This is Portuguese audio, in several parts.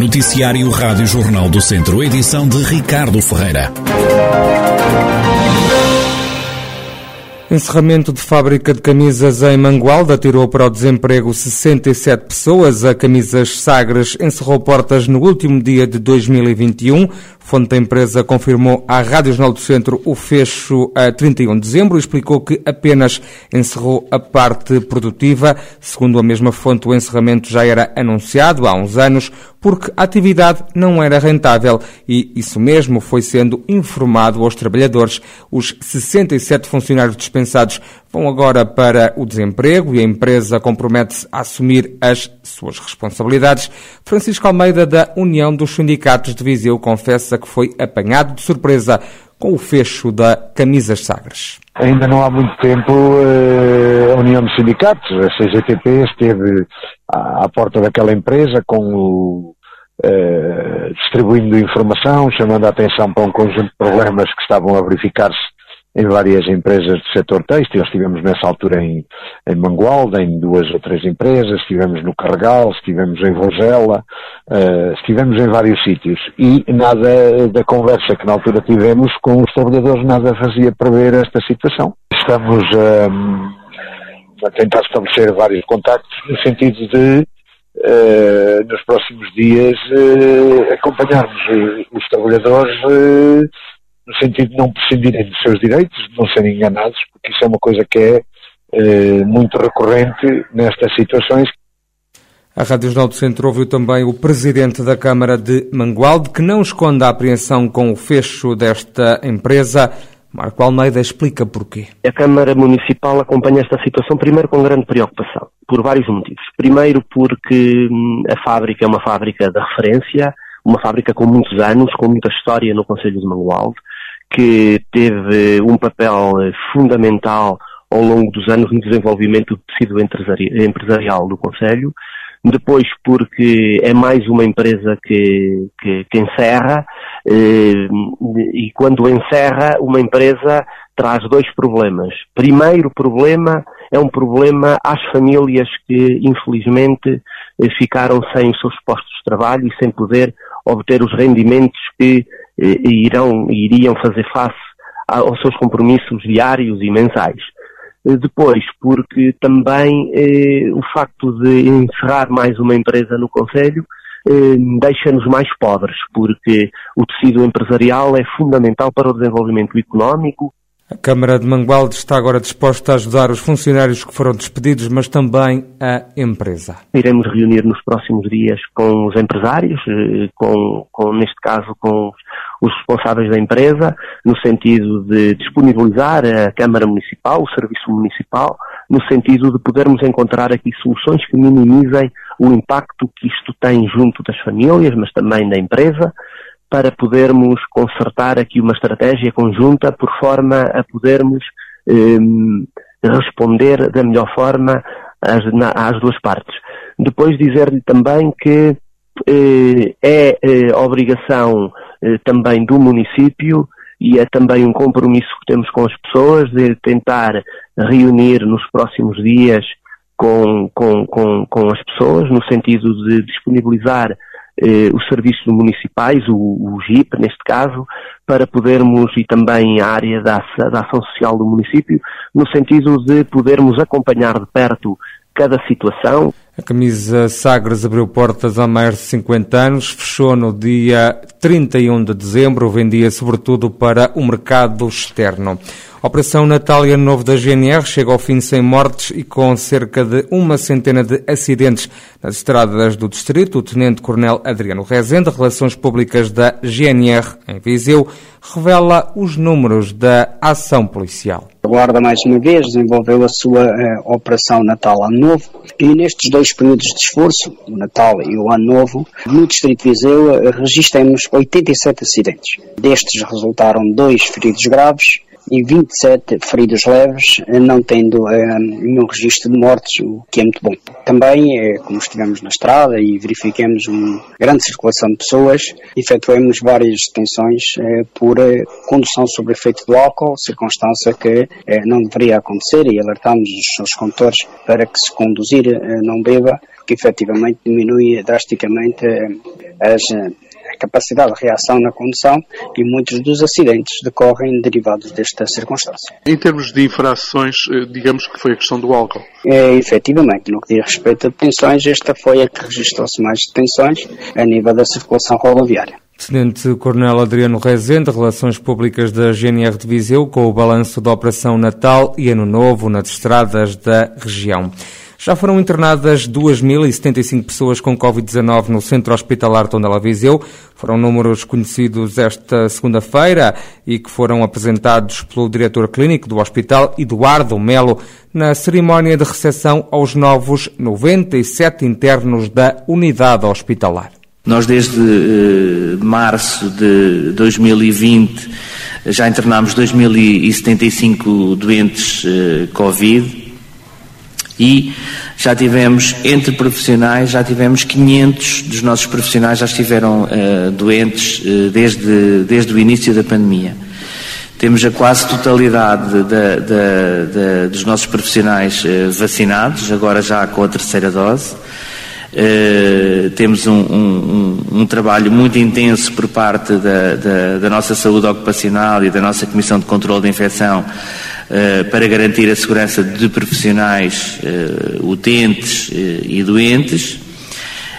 Noticiário Rádio Jornal do Centro, edição de Ricardo Ferreira. Encerramento de fábrica de camisas em Mangualda tirou para o desemprego 67 pessoas. A Camisas Sagres encerrou portas no último dia de 2021. Fonte da empresa confirmou à Rádio Jornal do Centro o fecho a 31 de dezembro e explicou que apenas encerrou a parte produtiva. Segundo a mesma fonte, o encerramento já era anunciado há uns anos porque a atividade não era rentável e isso mesmo foi sendo informado aos trabalhadores. Os 67 funcionários dispensados vão agora para o desemprego e a empresa compromete-se a assumir as suas responsabilidades. Francisco Almeida, da União dos Sindicatos de Viseu, confessa que foi apanhado de surpresa com o fecho da Camisas Sagres. Ainda não há muito tempo eh, Sindicatos, a CGTP, esteve à, porta daquela empresa com o, eh, distribuindo informação, chamando a atenção para um conjunto de problemas que estavam a verificar-se em várias empresas do setor têxtil. Estivemos nessa altura em, em Mangualda, em duas ou três empresas, estivemos no Carregal, estivemos em Vogela, uh, estivemos em vários sítios. E nada da conversa que na altura tivemos com os trabalhadores, nada fazia prever esta situação. Estamos uh, a tentar estabelecer vários contactos no sentido de Uh, nos próximos dias uh, acompanharmos os trabalhadores uh, no sentido de não prescindirem dos seus direitos, de não serem enganados, porque isso é uma coisa que é muito recorrente nestas situações. A Rádio Jornal do Centro ouviu também o presidente da Câmara de Mangualde, que não esconde a apreensão com o fecho desta empresa. Marco Almeida explica porquê. A Câmara Municipal acompanha esta situação primeiro com grande preocupação, por vários motivos. Primeiro porque hum, a fábrica é uma fábrica de referência, uma fábrica com muitos anos, com muita história no Conselho de Mangualde, que teve um papel fundamental ao longo dos anos no desenvolvimento do tecido empresarial do Conselho. Depois, porque é mais uma empresa que, que, que encerra, eh, e quando encerra, uma empresa traz dois problemas. Primeiro problema é um problema às famílias que, infelizmente, eh, ficaram sem os seus postos de trabalho e sem poder obter os rendimentos que eh, irão, iriam fazer face aos seus compromissos diários e mensais. Eh, depois, porque também eh, o facto de encerrar mais uma empresa no Conselho eh, deixa-nos mais pobres, porque o tecido empresarial é fundamental para o desenvolvimento económico a Câmara de Mangualde está agora disposta a ajudar os funcionários que foram despedidos, mas também a empresa. Iremos reunir nos próximos dias com os empresários, eh, com, com neste caso com os responsáveis da empresa, no sentido de disponibilizar a Câmara Municipal, o Serviço Municipal, no sentido de podermos encontrar aqui soluções que minimizem o impacto que isto tem junto das famílias, mas também da empresa, para podermos consertar aqui uma estratégia conjunta por forma a podermos eh, responder da melhor forma às, na, às duas partes. Depois dizer-lhe também que eh, é eh, obrigação também do município e é também um compromisso que temos com as pessoas de tentar reunir nos próximos dias com, com, com, com as pessoas, no sentido de disponibilizar eh, os serviços municipais, o, o GIP neste caso, para podermos, e também a área da, da ação social do município, no sentido de podermos acompanhar de perto cada situação. A camisa Sagres abriu portas há mais de 50 anos, fechou no dia 31 de dezembro, vendia sobretudo para o mercado externo. A Operação Natal Ano Novo da GNR chega ao fim sem mortes e com cerca de uma centena de acidentes nas estradas do distrito. O Tenente-Coronel Adriano Rezende, Relações Públicas da GNR em Viseu, revela os números da ação policial. A Guarda, mais uma vez, desenvolveu a sua uh, Operação Natal Ano Novo e nestes dois períodos de esforço, o Natal e o Ano Novo, no Distrito de Viseu uh, registramos 87 acidentes. Destes resultaram dois feridos graves e 27 feridos leves, não tendo nenhum registro de mortes, o que é muito bom. Também, como estivemos na estrada e verificamos uma grande circulação de pessoas, efetuamos várias detenções por condução sob efeito do álcool, circunstância que não deveria acontecer e alertamos os seus condutores para que se conduzir não beba, que efetivamente diminui drasticamente as capacidade de reação na condução e muitos dos acidentes decorrem derivados desta circunstância. Em termos de infrações, eh, digamos que foi a questão do álcool? É, efetivamente, no que diz respeito a detenções, esta foi a que registrou-se mais detenções a nível da circulação rodoviária. Tenente Coronel Adriano Rezende, Relações Públicas da GNR de Viseu, com o balanço da Operação Natal e Ano Novo nas estradas da região. Já foram internadas 2.075 pessoas com Covid-19 no Centro Hospitalar Tondela Viseu. Foram números conhecidos esta segunda-feira e que foram apresentados pelo diretor clínico do hospital, Eduardo Melo, na cerimónia de recepção aos novos 97 internos da unidade hospitalar. Nós, desde eh, março de 2020, já internámos 2.075 doentes eh, Covid e já tivemos, entre profissionais, já tivemos 500 dos nossos profissionais já estiveram uh, doentes uh, desde, desde o início da pandemia. Temos a quase totalidade dos nossos profissionais uh, vacinados, agora já com a terceira dose. temos um, um, um, trabalho muito intenso por parte da, da, da nossa saúde ocupacional e da nossa Comissão de Controlo da Infecção para garantir a segurança de profissionais uh, utentes uh, e doentes.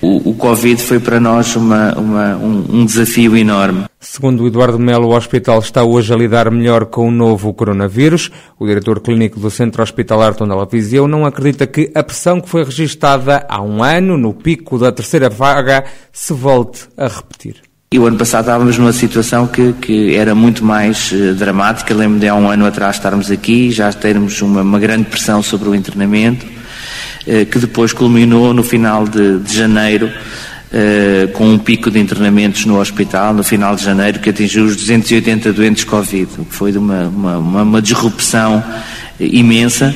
O, o, Covid foi para nós uma, uma, um, um, desafio enorme. Segundo Eduardo Melo, o hospital está hoje a lidar melhor com o novo coronavírus. O diretor clínico do Centro Hospitalar Tondela Viseu não acredita que a pressão que foi registada há um ano, no pico da terceira vaga, se volte a repetir. E o ano passado estávamos numa situação que, que era muito mais uh, dramática. Lembro de há um ano atrás estarmos aqui, já termos uma, uma grande pressão sobre o internamento, uh, que depois culminou no final de, de janeiro, uh, com um pico de internamentos no hospital, no final de janeiro, que atingiu os 280 doentes Covid, o que foi de uma, uma, uma disrupção imensa,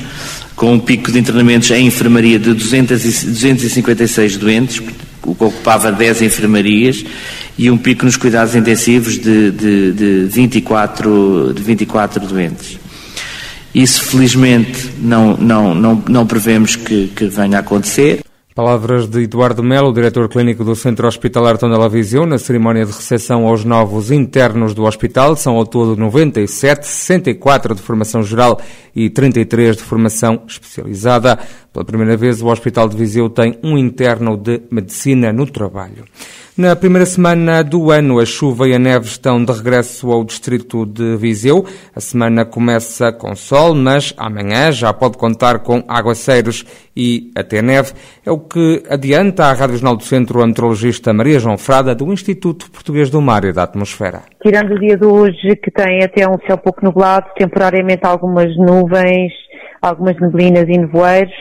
com um pico de internamentos em enfermaria de 200 e, 256 doentes, o que ocupava 10 enfermarias, e um pico nos cuidados intensivos de, de, de, 24, de 24 doentes. Isso, felizmente, não, não, não, não prevemos que, que venha a acontecer. Palavras de Eduardo Melo, diretor clínico do Centro Hospitalar Tondela Viseu, na cerimónia de recepção aos novos internos do hospital. São ao todo 97, 64 de formação geral e 33 de formação especializada. Pela primeira vez, o Hospital de Viseu tem um interno de medicina no trabalho. Na primeira semana do ano, a chuva e a neve estão de regresso ao distrito de Viseu. A semana começa com sol, mas amanhã já pode contar com aguaceiros e até neve. É o que adianta a Rádio Jornal do Centro a meteorologista Maria João Frada, do Instituto Português do Mar e da Atmosfera. Tirando o dia de hoje, que tem até um céu pouco nublado, temporariamente algumas nuvens, algumas neblinas e nevoeiros,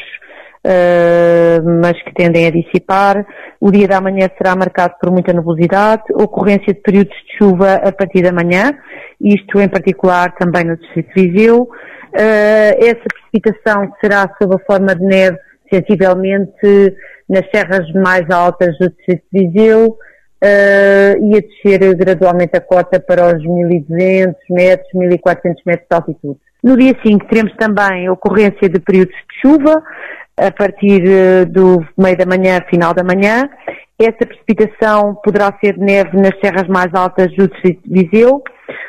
uh, mas que tendem a dissipar. O dia da manhã será marcado por muita nebulosidade, ocorrência de períodos de chuva a partir da manhã, isto em particular também no Distrito de Viseu. Uh, essa precipitação será sob a forma de neve, sensivelmente nas serras mais altas do Distrito de Viseu, uh, e a descer gradualmente a cota para os 1200 metros, 1400 metros de altitude. No dia 5 teremos também ocorrência de períodos de chuva, a partir eh, do meio da manhã, final da manhã. Essa precipitação poderá ser de neve nas serras mais altas do distrito de Viseu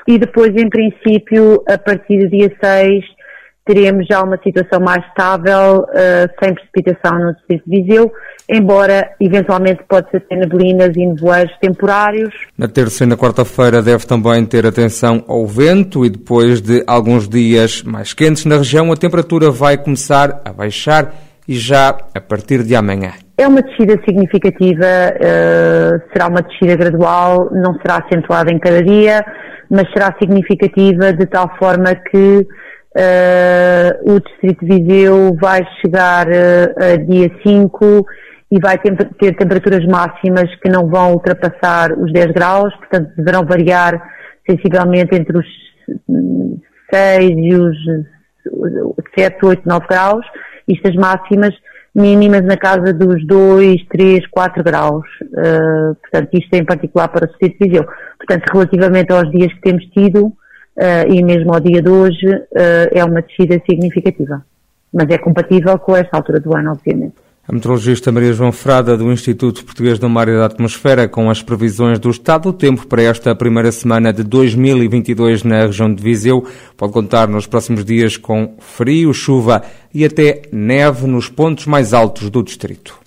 e depois, em princípio, a partir do dia 6, teremos já uma situação mais estável, uh, sem precipitação no distrito de Viseu, embora eventualmente possa ter neblinas e nevoeiros temporários. Na terça e na quarta-feira deve também ter atenção ao vento e depois de alguns dias mais quentes na região, a temperatura vai começar a baixar e já a partir de amanhã? É uma descida significativa, uh, será uma descida gradual, não será acentuada em cada dia, mas será significativa de tal forma que uh, o Distrito de Viseu vai chegar uh, a dia 5 e vai ter, ter temperaturas máximas que não vão ultrapassar os 10 graus, portanto deverão variar sensivelmente entre os 6 e os 7, 8, 9 graus, isto as máximas mínimas na casa dos 2, 3, 4 graus. Uh, portanto, isto em particular para o Distrito de Viseu. Portanto, relativamente aos dias que temos tido, uh, e mesmo ao dia de hoje, uh, é uma descida significativa. Mas é compatível com esta altura do ano, obviamente. A meteorologista Maria João Frada, do Instituto Português do Mar e da Atmosfera, com as previsões do estado do tempo para esta primeira semana de 2022 na região de Viseu, pode contar nos próximos dias com frio, chuva e até neve nos pontos mais altos do distrito.